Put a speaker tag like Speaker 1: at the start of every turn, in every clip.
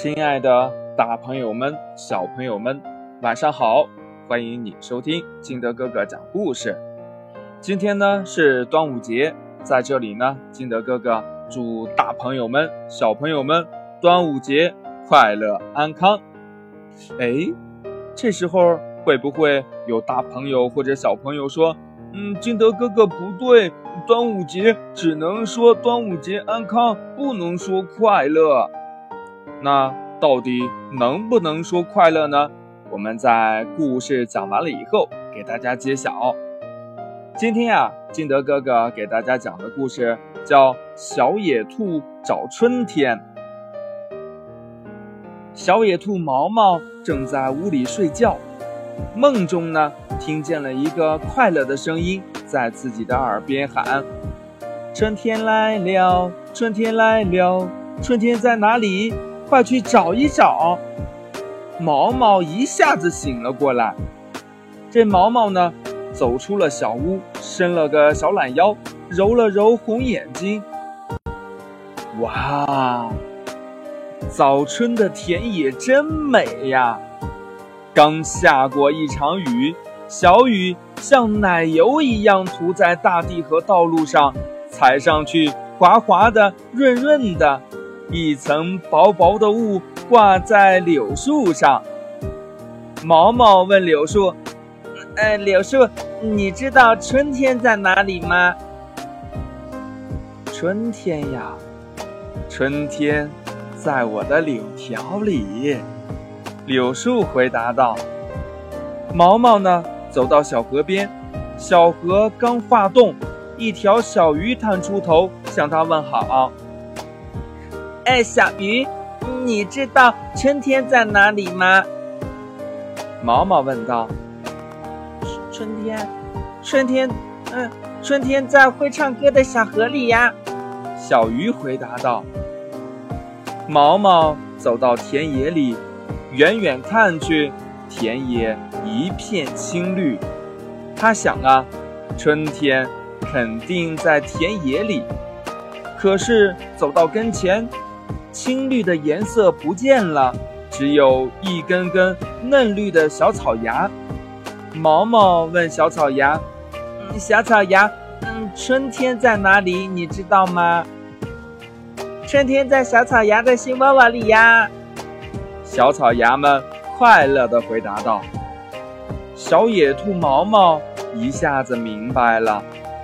Speaker 1: 亲爱的大朋友们、小朋友们，晚上好！欢迎你收听金德哥哥讲故事。今天呢是端午节，在这里呢，金德哥哥祝大朋友们、小朋友们端午节快乐安康。哎，这时候会不会有大朋友或者小朋友说：“嗯，金德哥哥不对，端午节只能说端午节安康，不能说快乐。”那到底能不能说快乐呢？我们在故事讲完了以后给大家揭晓。今天呀，金德哥哥给大家讲的故事叫《小野兔找春天》。小野兔毛毛正在屋里睡觉，梦中呢，听见了一个快乐的声音在自己的耳边喊：“春天来了，春天来了，春天在哪里？”快去找一找！毛毛一下子醒了过来。这毛毛呢，走出了小屋，伸了个小懒腰，揉了揉红眼睛。哇，早春的田野真美呀！刚下过一场雨，小雨像奶油一样涂在大地和道路上，踩上去滑滑的、润润的。一层薄薄的雾挂在柳树上。毛毛问柳树：“哎，柳树，你知道春天在哪里吗？”“春天呀，春天在我的柳条里。”柳树回答道。毛毛呢，走到小河边，小河刚化冻，一条小鱼探出头向他问好。哎，小鱼，你知道春天在哪里吗？毛毛问道。春天，春天，嗯，春天在会唱歌的小河里呀。小鱼回答道。毛毛走到田野里，远远看去，田野一片青绿。他想啊，春天肯定在田野里。可是走到跟前。青绿的颜色不见了，只有一根根嫩绿的小草芽。毛毛问小草芽：“小草芽，嗯，春天在哪里？你知道吗？”“春天在小草芽的心窝窝里呀。”小草芽们快乐地回答道。小野兔毛毛一下子明白了，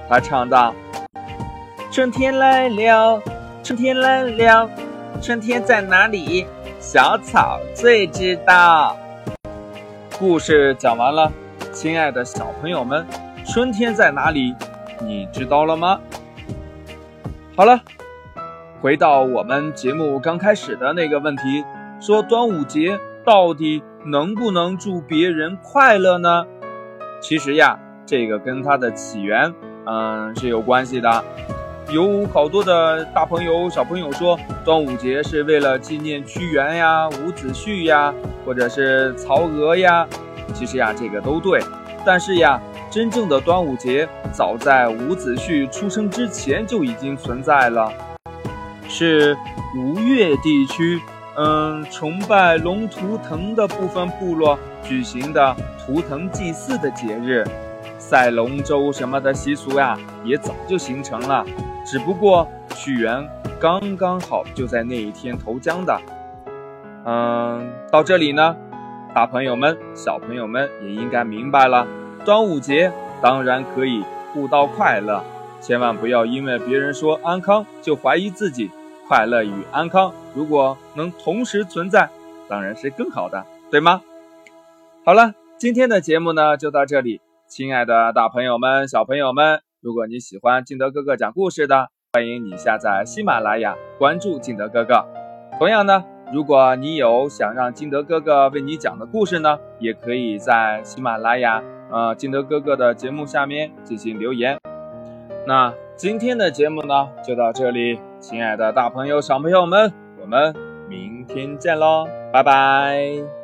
Speaker 1: 他唱道：“春天来了，春天来了。”春天在哪里？小草最知道。故事讲完了，亲爱的小朋友们，春天在哪里？你知道了吗？好了，回到我们节目刚开始的那个问题，说端午节到底能不能祝别人快乐呢？其实呀，这个跟它的起源，嗯，是有关系的。有好多的大朋友、小朋友说，端午节是为了纪念屈原呀、伍子胥呀，或者是曹娥呀。其实呀，这个都对。但是呀，真正的端午节早在伍子胥出生之前就已经存在了，是吴越地区，嗯，崇拜龙图腾的部分部落举行的图腾祭祀的节日。赛龙舟什么的习俗呀，也早就形成了。只不过屈原刚刚好就在那一天投江的，嗯，到这里呢，大朋友们、小朋友们也应该明白了，端午节当然可以互道快乐，千万不要因为别人说安康就怀疑自己。快乐与安康如果能同时存在，当然是更好的，对吗？好了，今天的节目呢就到这里，亲爱的大朋友们、小朋友们。如果你喜欢金德哥哥讲故事的，欢迎你下载喜马拉雅，关注金德哥哥。同样呢，如果你有想让金德哥哥为你讲的故事呢，也可以在喜马拉雅呃金德哥哥的节目下面进行留言。那今天的节目呢就到这里，亲爱的大朋友小朋友们，我们明天见喽，拜拜。